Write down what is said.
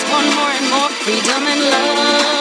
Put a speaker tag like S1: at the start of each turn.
S1: just want more and more freedom and love.